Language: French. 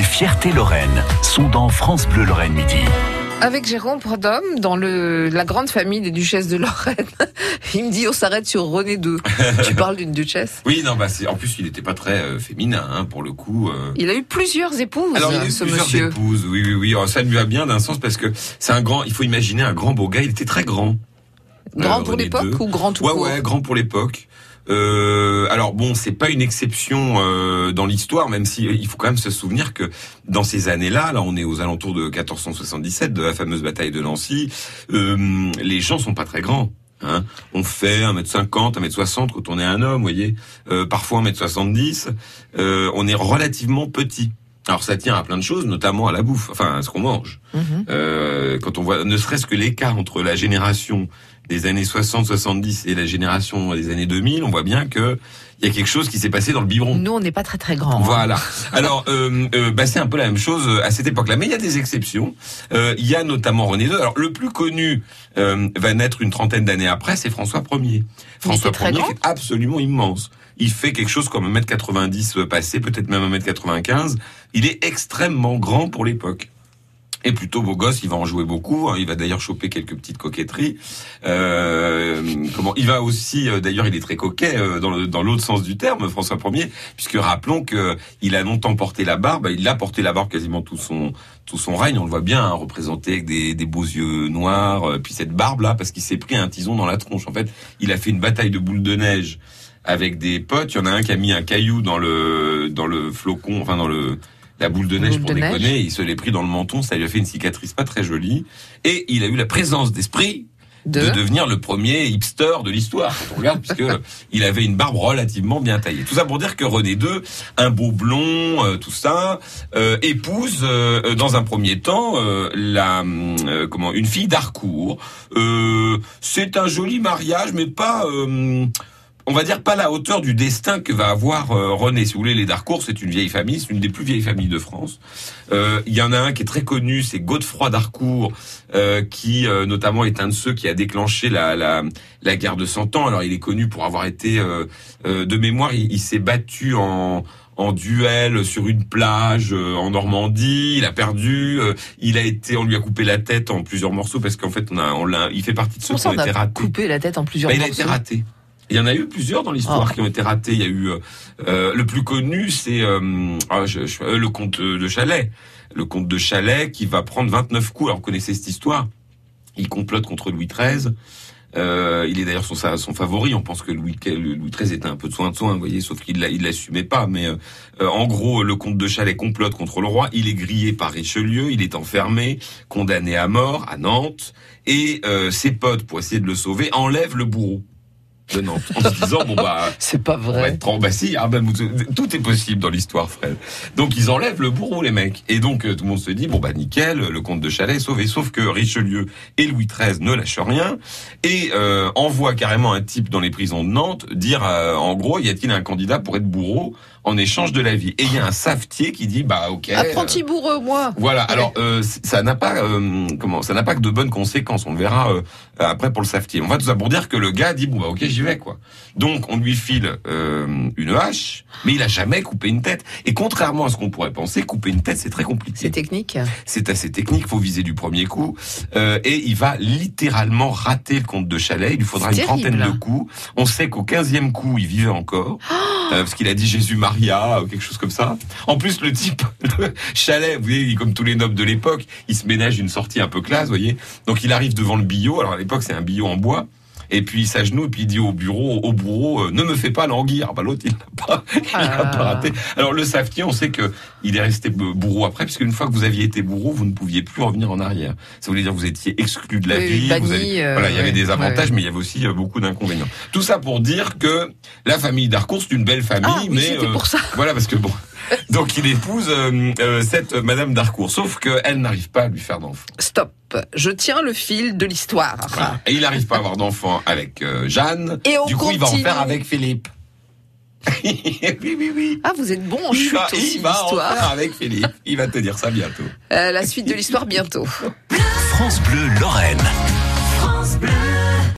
Les fiertés Lorraine sont dans France Bleu Lorraine Midi. Avec Jérôme Prodhomme, dans le, la grande famille des duchesses de Lorraine, il me dit on s'arrête sur René II. tu parles d'une duchesse? Oui, non, bah c'est en plus il n'était pas très euh, féminin hein, pour le coup. euh. Il a eu plusieurs épouses, Alors il a eu ce plusieurs monsieur. épouses, oui, oui, oui. Alors, ça lui va bien d'un sens parce que c'est un grand. Il faut imaginer un grand beau gars. Il était très grand. Grand Euh, pour l'époque ou grand tout Ouais, court? ouais, grand pour l'époque. Euh, alors bon, c'est pas une exception euh, dans l'histoire, même si euh, il faut quand même se souvenir que dans ces années-là, là on est aux alentours de 1477, de la fameuse bataille de Nancy, euh, les gens sont pas très grands. Hein. On fait 1m50, 1m60 quand on est un homme, voyez, parfois 1m70. Euh, on est relativement petit. Alors ça tient à plein de choses, notamment à la bouffe, enfin à ce qu'on mange. Mhm. Euh, quand on voit ne serait-ce que l'écart entre la génération des années 60-70 et la génération des années 2000, on voit bien que il y a quelque chose qui s'est passé dans le biberon. Nous, on n'est pas très très grands. hein. Voilà. Alors, euh, euh, bah, c'est un peu la même chose euh, à cette époque-là. Mais il y a des exceptions. Euh, Il y a notamment René II. Alors, le plus connu euh, va naître une trentaine d'années après, c'est François Ier. François Ier grand est absolument immense. Il fait quelque chose comme 1m90 passé, peut-être même 1m95. Il est extrêmement grand pour l'époque. Et plutôt beau gosse, il va en jouer beaucoup. hein. Il va d'ailleurs choper quelques petites coquetteries. Euh, comment Il va aussi, euh, d'ailleurs, il est très coquet euh, dans l'autre sens du terme, François Ier, puisque rappelons que il a longtemps porté la barbe. Il a porté la barbe quasiment tout son tout son règne. On le voit bien hein, représenté avec des, des beaux yeux noirs, euh, puis cette barbe là, parce qu'il s'est pris un tison dans la tronche. En fait, il a fait une bataille de boules de neige avec des potes. Il y en a un qui a mis un caillou dans le dans le flocon, enfin dans le la boule de neige Boule pour de déconner. neige. Il se l'est pris dans le menton. Ça lui a fait une cicatrice pas très jolie. Et il a eu la présence d'esprit De... de devenir le premier hipster de l'histoire quand on regarde puisque il avait une barbe relativement bien taillée. Tout ça pour dire que René II, un beau blond, euh, tout ça, euh, épouse euh, dans un premier temps euh, la euh, comment une fille d'Harcourt. Euh, c'est un joli mariage mais pas euh, on va dire pas la hauteur du destin que va avoir euh, René. Si vous voulez, les Darcourt, c'est une vieille famille, c'est une des plus vieilles familles de France. Euh, Il y en a un qui est très connu, c'est Godefroy d'Harcourt, euh, qui euh, notamment est un de ceux qui a déclenché la, la, la guerre de Cent Ans. Alors il est connu pour avoir été, euh, euh, de mémoire, il, il s'est battu en en duel sur une plage euh, en Normandie, il a perdu, euh, il a été, on lui a coupé la tête en plusieurs morceaux parce qu'en fait on a, on l'a, il fait partie de ceux qui ont on été ratés. coupé la tête en plusieurs Bah, il a été morceaux raté. Il y en a eu plusieurs dans l'histoire Ah. qui ont été ratés. Il y a eu euh, euh, le plus connu, c'est euh, ah, je- je- le comte de Chalais. Le comte de Chalais qui va prendre 29 coups. Alors vous connaissez cette histoire Il complote contre Louis XIII. Euh, il est d'ailleurs son, favori. On pense que Louis, Louis XIII était un peu de soin de soin, vous voyez, sauf qu'il il l'assumait pas. Mais euh, en gros, le comte de Chalais complote contre le roi. Il est grillé par Richelieu. Il est enfermé, condamné à mort à Nantes. Et euh, ses potes, pour essayer de le sauver, enlèvent le bourreau de Nantes en se disant bon bah C'est pas on va vrai. être trop- bah si, ah ben, tout est possible dans l'histoire, Fred. Donc ils enlèvent le bourreau, les mecs. Et donc euh, tout le monde se dit, bon bah nickel, le comte de Chalais est sauvé. Sauf que Richelieu et Louis XIII ne lâchent rien et euh, envoient carrément un type dans les prisons de Nantes dire, euh, en gros, y a-t-il un candidat pour être bourreau en échange de la vie? Et il y a un savetier qui dit, bah ok. Apprenti bourreux, moi. Voilà. Alors euh, ça n'a pas euh, comment ça n'a pas que de bonnes conséquences. On le verra euh, après pour le savetier. On va tout ça pour dire que le gars dit bon bah ok j'y vais quoi. Donc on lui file euh, une hache, mais il a jamais coupé une tête. Et contrairement à ce qu'on pourrait penser, couper une tête c'est très C'est compliqué. technique. C'est assez technique. Faut viser du premier coup Euh, et il va littéralement rater le comte de Chalais. Il lui faudra une C'est trentaine terrible. de coups. On sait qu'au quinzième coup il vivait encore euh, parce qu'il a dit Jésus Maria ou quelque chose comme ça. En plus, le type, le chalet, vous voyez, comme tous les nobles de l'époque, il se ménage une sortie un peu classe, vous voyez. Donc il arrive devant le billot. Alors à l'époque, c'est un billot en bois. Et puis il s'agenouille, et puis il dit au bureau, au bourreau, euh, ne me fais pas languir. Bah l'autre, il n'a pas, il a Ah. pas raté. Alors le savetier, on sait que il est resté bourreau après, puisque une fois que vous aviez été bourreau, vous ne pouviez plus revenir en arrière. Ça voulait dire que vous étiez exclu de la Oui, vie. banni, vous avez- euh, voilà, il y avait des avantages, ouais. mais il y avait aussi euh, beaucoup d'inconvénients. Tout ça pour dire que la famille d'Harcourt, c'est une belle famille, Ah mais euh, pour ça. voilà, parce que bon. Donc il épouse euh, euh, cette Madame d'Harcourt, sauf qu'elle n'arrive pas à lui faire d'enfant. Stop. Je tiens le fil de l'histoire. Voilà. Et il n'arrive pas à avoir d'enfant avec euh, Jeanne. Et on du coup, il va en continue. faire avec Philippe. oui, oui, oui. Ah, vous êtes bon en Il chute va, aussi, il va en faire avec Philippe. Il va te dire ça bientôt. Euh, la suite de l'histoire bientôt. France Bleu Lorraine. France Bleu.